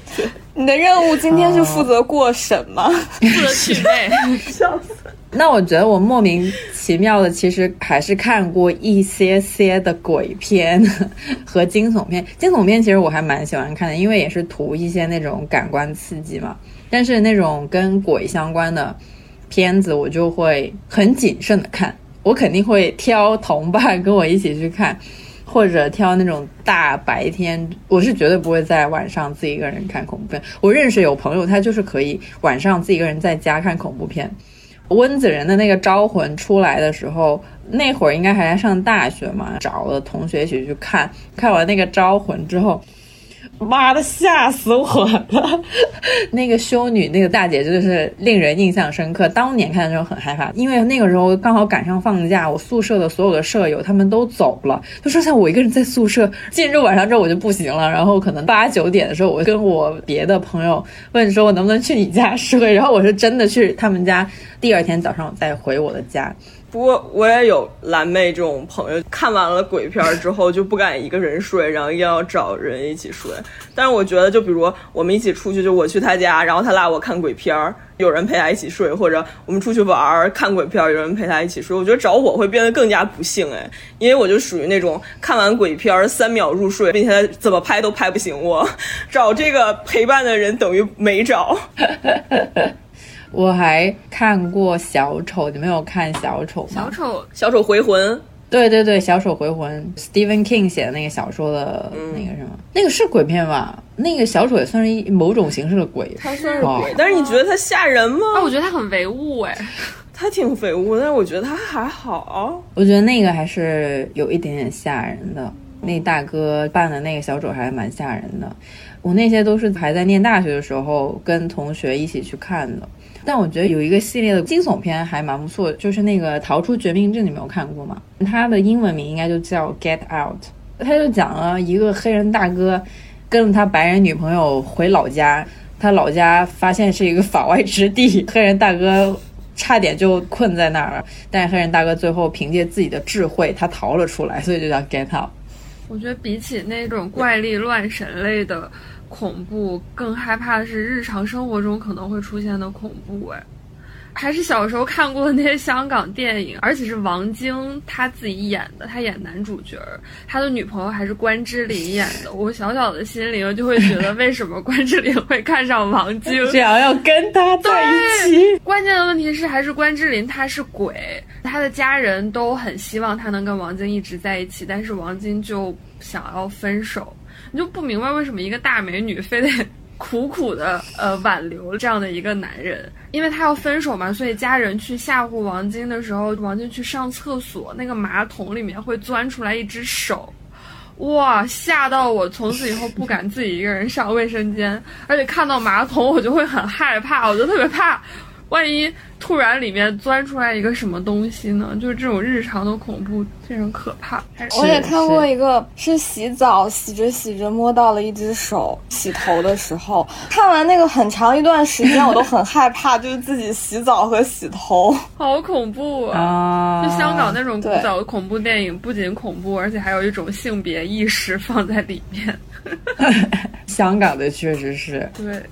你的任务今天是负责过审吗？负责取内，笑死。那我觉得我莫名其妙的，其实还是看过一些些的鬼片 和惊悚片。惊悚片其实我还蛮喜欢看的，因为也是图一些那种感官刺激嘛。但是那种跟鬼相关的片子，我就会很谨慎的看。我肯定会挑同伴跟我一起去看，或者挑那种大白天。我是绝对不会在晚上自己一个人看恐怖片。我认识有朋友，他就是可以晚上自己一个人在家看恐怖片。温子仁的那个《招魂》出来的时候，那会儿应该还在上大学嘛，找了同学一起去看。看完那个《招魂》之后。妈的，吓死我了！那个修女，那个大姐真的是令人印象深刻。当年看的时候很害怕，因为那个时候刚好赶上放假，我宿舍的所有的舍友他们都走了，就剩下我一个人在宿舍。进入晚上之后我就不行了，然后可能八九点的时候，我跟我别的朋友问说，我能不能去你家睡？然后我是真的去他们家，第二天早上再回我的家。不过我也有蓝妹这种朋友，看完了鬼片之后就不敢一个人睡，然后一定要找人一起睡。但是我觉得，就比如我们一起出去，就我去他家，然后他拉我看鬼片，有人陪他一起睡，或者我们出去玩儿看鬼片，有人陪他一起睡。我觉得找我会变得更加不幸哎，因为我就属于那种看完鬼片三秒入睡，并且怎么拍都拍不醒我。找这个陪伴的人等于没找。我还看过小丑，你没有看小丑吗？小丑，小丑回魂。对对对，小丑回魂，Stephen King 写的那个小说的那个什么，那个是鬼片吧？那个小丑也算是一某种形式的鬼，他算是鬼，但是你觉得他吓人吗？啊，我觉得他很唯物哎，他挺唯物，但是我觉得他还好。我觉得那个还是有一点点吓人的，那大哥扮的那个小丑还蛮吓人的。我那些都是还在念大学的时候跟同学一起去看的。但我觉得有一个系列的惊悚片还蛮不错，就是那个《逃出绝命镇》，你没有看过吗？它的英文名应该就叫《Get Out》。他就讲了一个黑人大哥跟着他白人女朋友回老家，他老家发现是一个法外之地，黑人大哥差点就困在那儿了，但是黑人大哥最后凭借自己的智慧，他逃了出来，所以就叫《Get Out》。我觉得比起那种怪力乱神类的。恐怖更害怕的是日常生活中可能会出现的恐怖，哎，还是小时候看过的那些香港电影，而且是王晶他自己演的，他演男主角，他的女朋友还是关之琳演的。我小小的心灵就会觉得，为什么关之琳会看上王晶，想要跟他在一起？关键的问题是，还是关之琳他是鬼，他的家人都很希望他能跟王晶一直在一起，但是王晶就想要分手。你就不明白为什么一个大美女非得苦苦的呃挽留这样的一个男人，因为他要分手嘛，所以家人去吓唬王晶的时候，王晶去上厕所，那个马桶里面会钻出来一只手，哇，吓到我从此以后不敢自己一个人上卫生间，而且看到马桶我就会很害怕，我就特别怕。万一突然里面钻出来一个什么东西呢？就是这种日常的恐怖非常可怕。我也看过一个，是洗澡洗着洗着摸到了一只手，洗头的时候看完那个很长一段时间我都很害怕，就是自己洗澡和洗头，好恐怖啊！就香港那种古早的恐怖电影，不仅恐怖，而且还有一种性别意识放在里面。香港的确实是对。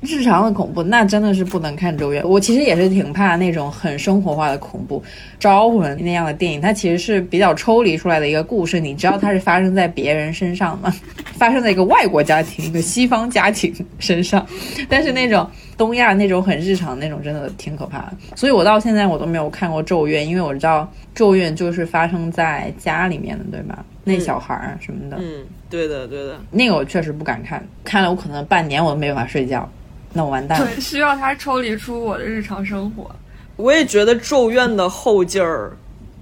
日常的恐怖那真的是不能看《咒怨》，我其实也是挺怕那种很生活化的恐怖，《招魂》那样的电影，它其实是比较抽离出来的一个故事。你知道它是发生在别人身上吗？发生在一个外国家庭、一个西方家庭身上。但是那种东亚那种很日常那种，真的挺可怕的。所以我到现在我都没有看过《咒怨》，因为我知道《咒怨》就是发生在家里面的，对吧？那小孩儿什么的，嗯，对的，对的。那个我确实不敢看，看了我可能半年我都没办法睡觉。那我完蛋了。对，需要它抽离出我的日常生活。我也觉得《咒怨》的后劲儿，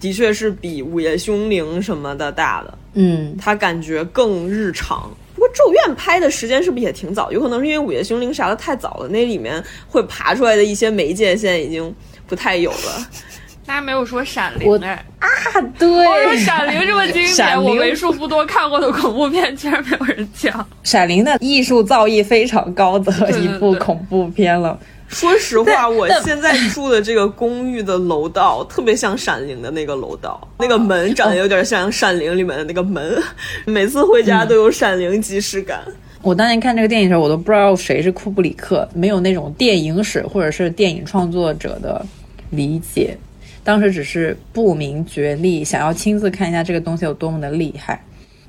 的确是比《午夜凶铃》什么的大的。嗯，它感觉更日常。不过《咒怨》拍的时间是不是也挺早？有可能是因为《午夜凶铃》啥的太早了，那里面会爬出来的一些媒介现在已经不太有了。大家没有说《闪灵》哎啊，对，《闪灵》这么经典，我为数不多看过的恐怖片，居然没有人讲。《闪灵》的艺术造诣非常高的一部恐怖片了。说实话，我现在住的这个公寓的楼道特别像《闪灵》的那个楼道，那个门长得有点像《闪灵》里面的那个门，每次回家都有《闪灵》即视感。我当年看这个电影的时候，我都不知道谁是库布里克，没有那种电影史或者是电影创作者的。理解。当时只是不明觉厉，想要亲自看一下这个东西有多么的厉害。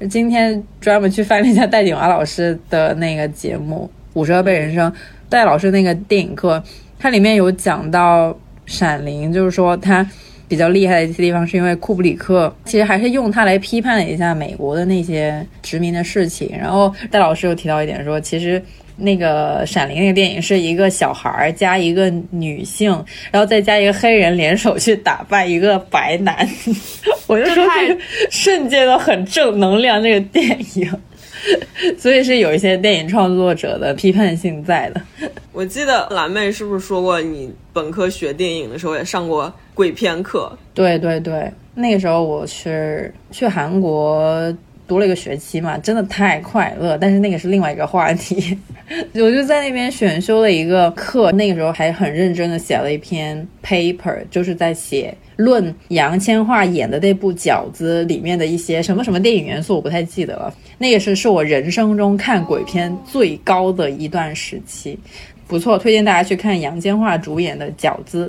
今天专门去翻了一下戴锦华老师的那个节目《五十二倍人生》，戴老师那个电影课，它里面有讲到《闪灵》，就是说他比较厉害的一些地方，是因为库布里克其实还是用它来批判了一下美国的那些殖民的事情。然后戴老师又提到一点说，其实。那个《闪灵》那个电影是一个小孩儿加一个女性，然后再加一个黑人联手去打败一个白男，我就说这个瞬间都很正能量。这个电影，所以是有一些电影创作者的批判性在的。我记得蓝妹是不是说过，你本科学电影的时候也上过鬼片课？对对对，那个时候我是去韩国。读了一个学期嘛，真的太快乐。但是那个是另外一个话题，我就在那边选修了一个课，那个时候还很认真的写了一篇 paper，就是在写论杨千嬅演的那部《饺子》里面的一些什么什么电影元素，我不太记得了。那个是是我人生中看鬼片最高的一段时期，不错，推荐大家去看杨千嬅主演的《饺子》。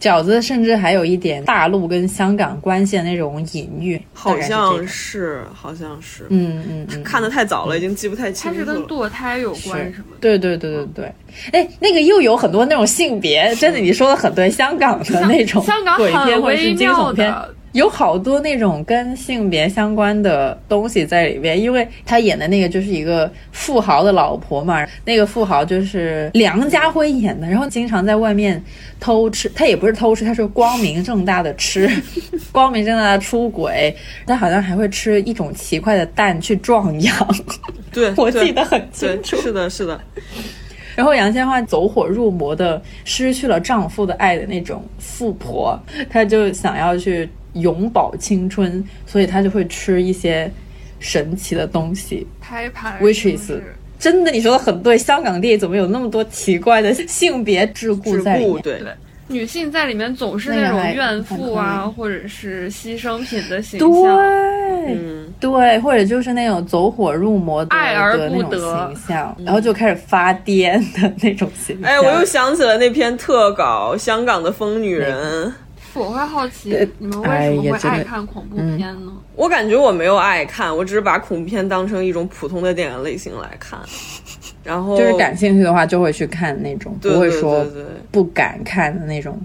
饺子甚至还有一点大陆跟香港关系的那种隐喻，好像是，好像是，嗯嗯嗯，看的太早了，已经记不太清楚了。它是跟堕胎有关什么？对对对对对，哎，那个又有很多那种性别，真的你说的很对，香港的那种鬼片或者是惊悚片。有好多那种跟性别相关的东西在里边，因为他演的那个就是一个富豪的老婆嘛，那个富豪就是梁家辉演的，然后经常在外面偷吃，他也不是偷吃，他是光明正大的吃，光明正大的出轨，他好像还会吃一种奇怪的蛋去壮阳，对 我记得很清楚，是的，是的。然后杨千嬅走火入魔的失去了丈夫的爱的那种富婆，她就想要去。永葆青春，所以他就会吃一些神奇的东西。拍盘，which is 真的，你说的很对。香港电影怎么有那么多奇怪的性别桎梏在里面？对对，女性在里面总是那种怨妇啊，或者是牺牲品的形象。对，对，或者就是那种走火入魔的爱而不得形象，然后就开始发癫的那种形象。哎，我又想起了那篇特稿《香港的疯女人》。我会好奇你们为什么会爱看恐怖片呢？我感觉我没有爱看，我只是把恐怖片当成一种普通的电影类型来看。然后就是感兴趣的话，就会去看那种，不会说不敢看的那种。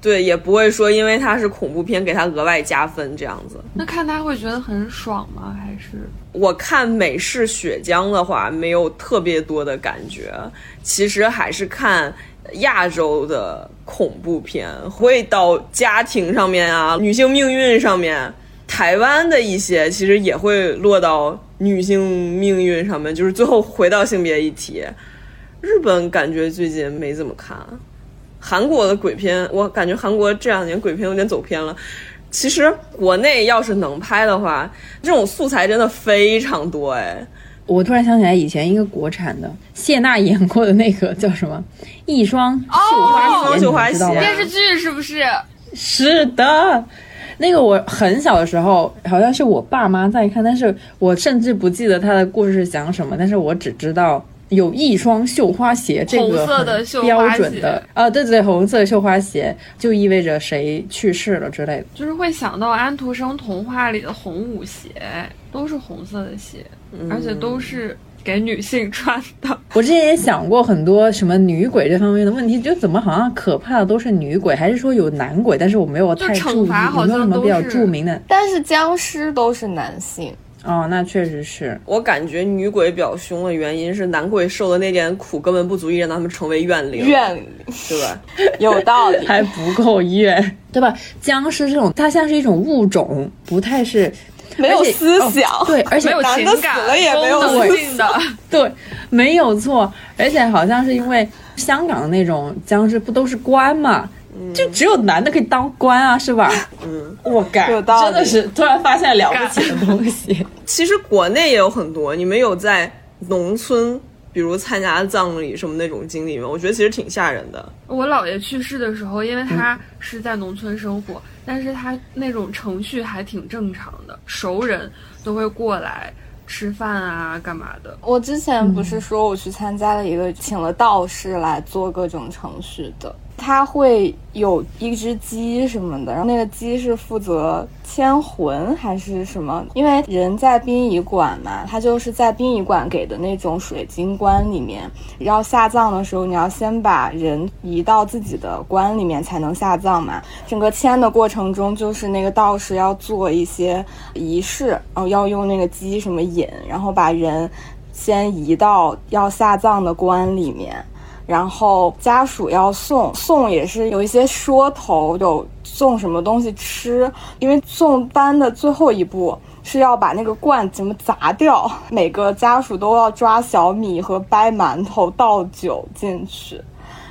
对，也不会说因为它是恐怖片给它额外加分这样子。那看它会觉得很爽吗？还是我看美式血浆的话，没有特别多的感觉。其实还是看。亚洲的恐怖片会到家庭上面啊，女性命运上面。台湾的一些其实也会落到女性命运上面，就是最后回到性别议题。日本感觉最近没怎么看，韩国的鬼片，我感觉韩国这两年鬼片有点走偏了。其实国内要是能拍的话，这种素材真的非常多哎。我突然想起来，以前一个国产的谢娜演过的那个叫什么《一双绣花鞋》，你知道吗？电视剧是不是？是的，那个我很小的时候，好像是我爸妈在看，但是我甚至不记得他的故事是讲什么，但是我只知道有一双绣花鞋，这个标准的啊，对对对，红色绣花鞋就意味着谁去世了之类的，就是会想到安徒生童话里的红舞鞋，都是红色的鞋。而且都是给女性穿的。我之前也想过很多什么女鬼这方面的问题，就怎么好像可怕的都是女鬼，还是说有男鬼？但是我没有太注意，有没有什么比较著名的？但是僵尸都是男性哦，那确实是我感觉女鬼比较凶的原因是男鬼受的那点苦根本不足以让他们成为怨灵，怨灵对吧？有道理，还不够怨，对吧？僵尸这种它像是一种物种，不太是。没有思想，对，而且没有情感，死了也没有性的，对，没有错。而且好像是因为香港的那种僵尸不都是官嘛，就只有男的可以当官啊，是吧？嗯，我干，真的是突然发现了不起的东西。其实国内也有很多，你们有在农村。比如参加葬礼什么那种经历吗？我觉得其实挺吓人的。我姥爷去世的时候，因为他是在农村生活，但是他那种程序还挺正常的，熟人都会过来吃饭啊，干嘛的。我之前不是说我去参加了一个请了道士来做各种程序的，它会有一只鸡什么的，然后那个鸡是负责牵魂还是什么？因为人在殡仪馆嘛，他就是在殡仪馆给的那种水晶棺里面，要下葬的时候，你要先把人移到自己的棺里面才能下葬嘛。整个牵的过程中，就是那个道士要做一些仪式，然后要用那个鸡什么引，然后把人先移到要下葬的棺里面。然后家属要送送也是有一些说头，有送什么东西吃，因为送班的最后一步是要把那个罐怎么砸掉，每个家属都要抓小米和掰馒头倒酒进去。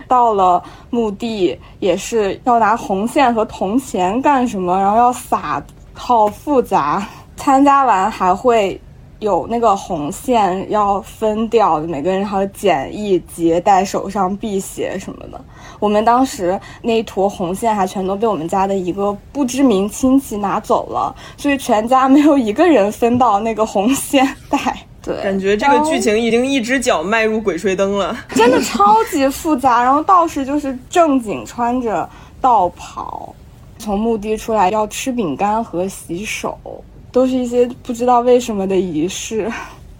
到了墓地也是要拿红线和铜钱干什么，然后要撒，好复杂。参加完还会。有那个红线要分掉，每个人还要剪一节戴手上辟邪什么的。我们当时那一坨红线还全都被我们家的一个不知名亲戚拿走了，所以全家没有一个人分到那个红线带。对，感觉这个剧情已经一只脚迈入鬼吹灯了，真的超级复杂。然后道士就是正经穿着道袍，从墓地出来要吃饼干和洗手。都是一些不知道为什么的仪式。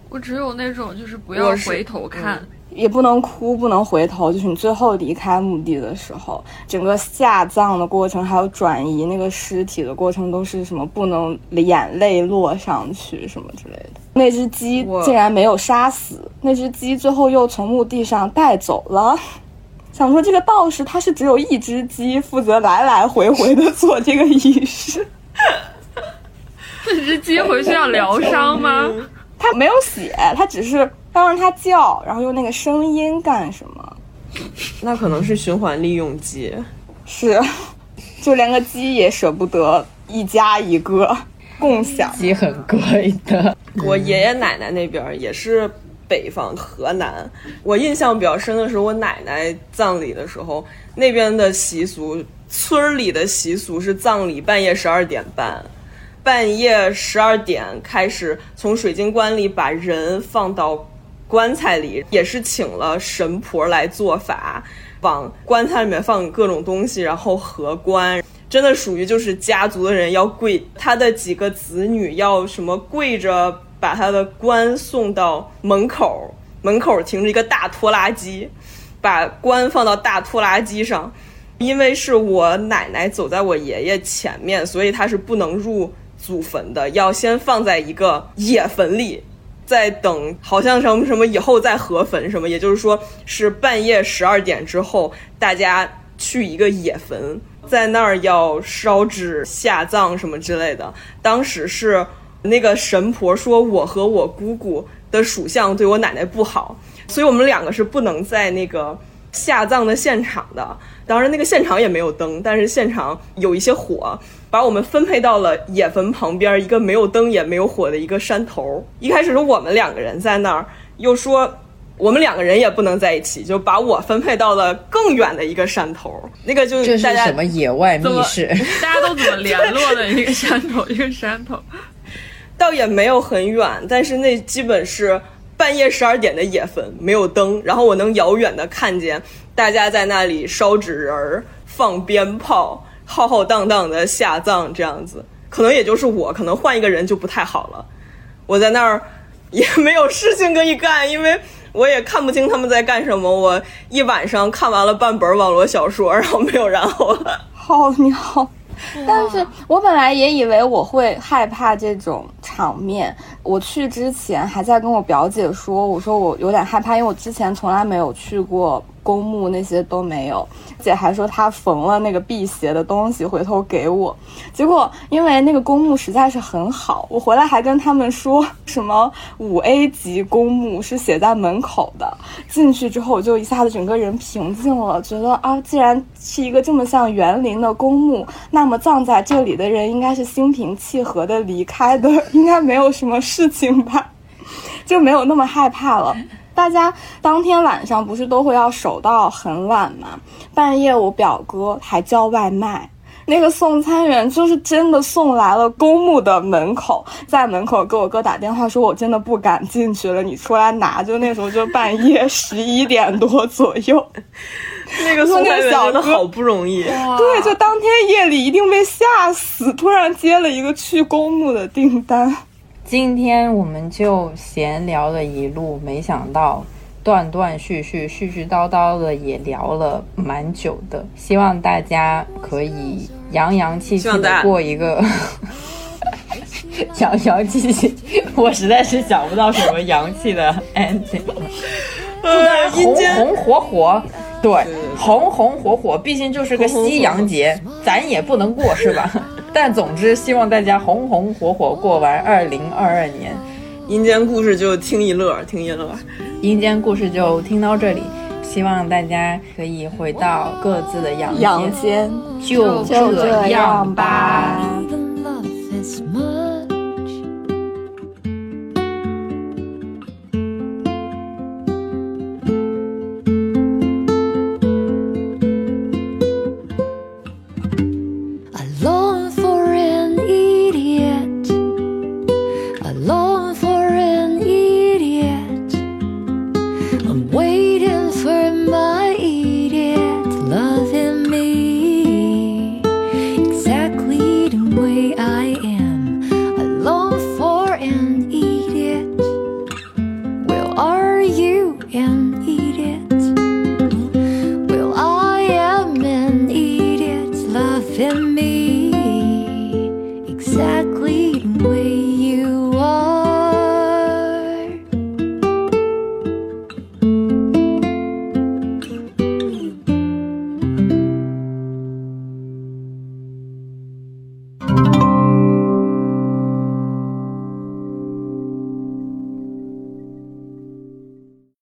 我只有那种就是不要回头看，也不能哭，不能回头。就是你最后离开墓地的时候，整个下葬的过程，还有转移那个尸体的过程，都是什么不能眼泪落上去什么之类的。那只鸡竟然没有杀死，那只鸡最后又从墓地上带走了。想说这个道士他是只有一只鸡负责来来回回的做这个仪式。那只鸡回去要疗伤吗？它没有血，它只是要让它叫，然后用那个声音干什么？那可能是循环利用鸡，是，就连个鸡也舍不得一家一个 共享。鸡很贵的。我爷爷奶奶那边也是北方河南，我印象比较深的是我奶奶葬礼的时候，那边的习俗，村里的习俗是葬礼半夜十二点半。半夜十二点开始从水晶棺里把人放到棺材里，也是请了神婆来做法，往棺材里面放各种东西，然后合棺，真的属于就是家族的人要跪，他的几个子女要什么跪着把他的棺送到门口，门口停着一个大拖拉机，把棺放到大拖拉机上，因为是我奶奶走在我爷爷前面，所以他是不能入。祖坟的要先放在一个野坟里，再等，好像什么什么以后再合坟什么，也就是说是半夜十二点之后，大家去一个野坟，在那儿要烧纸下葬什么之类的。当时是那个神婆说，我和我姑姑的属相对我奶奶不好，所以我们两个是不能在那个下葬的现场的。当然，那个现场也没有灯，但是现场有一些火。把我们分配到了野坟旁边一个没有灯也没有火的一个山头。一开始是我们两个人在那儿，又说我们两个人也不能在一起，就把我分配到了更远的一个山头。那个就这是什么野外密室？大家都怎么联络的？一个山头，一个山头，倒也没有很远，但是那基本是半夜十二点的野坟，没有灯，然后我能遥远的看见大家在那里烧纸人儿、放鞭炮。浩浩荡荡的下葬这样子，可能也就是我，可能换一个人就不太好了。我在那儿也没有事情可以干，因为我也看不清他们在干什么。我一晚上看完了半本网络小说，然后没有然后了。好你好。但是我本来也以为我会害怕这种场面。我去之前还在跟我表姐说，我说我有点害怕，因为我之前从来没有去过公墓，那些都没有。姐还说她缝了那个辟邪的东西，回头给我。结果因为那个公墓实在是很好，我回来还跟他们说什么五 A 级公墓是写在门口的。进去之后，我就一下子整个人平静了，觉得啊，既然是一个这么像园林的公墓，那么葬在这里的人应该是心平气和的离开的，应该没有什么事情吧，就没有那么害怕了。大家当天晚上不是都会要守到很晚吗？半夜我表哥还叫外卖，那个送餐员就是真的送来了公墓的门口，在门口给我哥打电话说：“我真的不敢进去了，你出来拿。”就那时候就半夜十一点多左右，那个送餐员真的好不容易。对，就当天夜里一定被吓死，突然接了一个去公墓的订单。今天我们就闲聊了一路，没想到断断续续、絮絮叨叨的也聊了蛮久的。希望大家可以洋洋气气的过一个 洋洋气气。我实在是想不到什么洋气的 ending。呃，红红火火，对，红红火火，毕竟就是个西洋节，咱也不能过，是吧？但总之，希望大家红红火火过完二零二二年。阴间故事就听一乐，听一乐。阴间故事就听到这里，希望大家可以回到各自的阳阳间，就这样吧。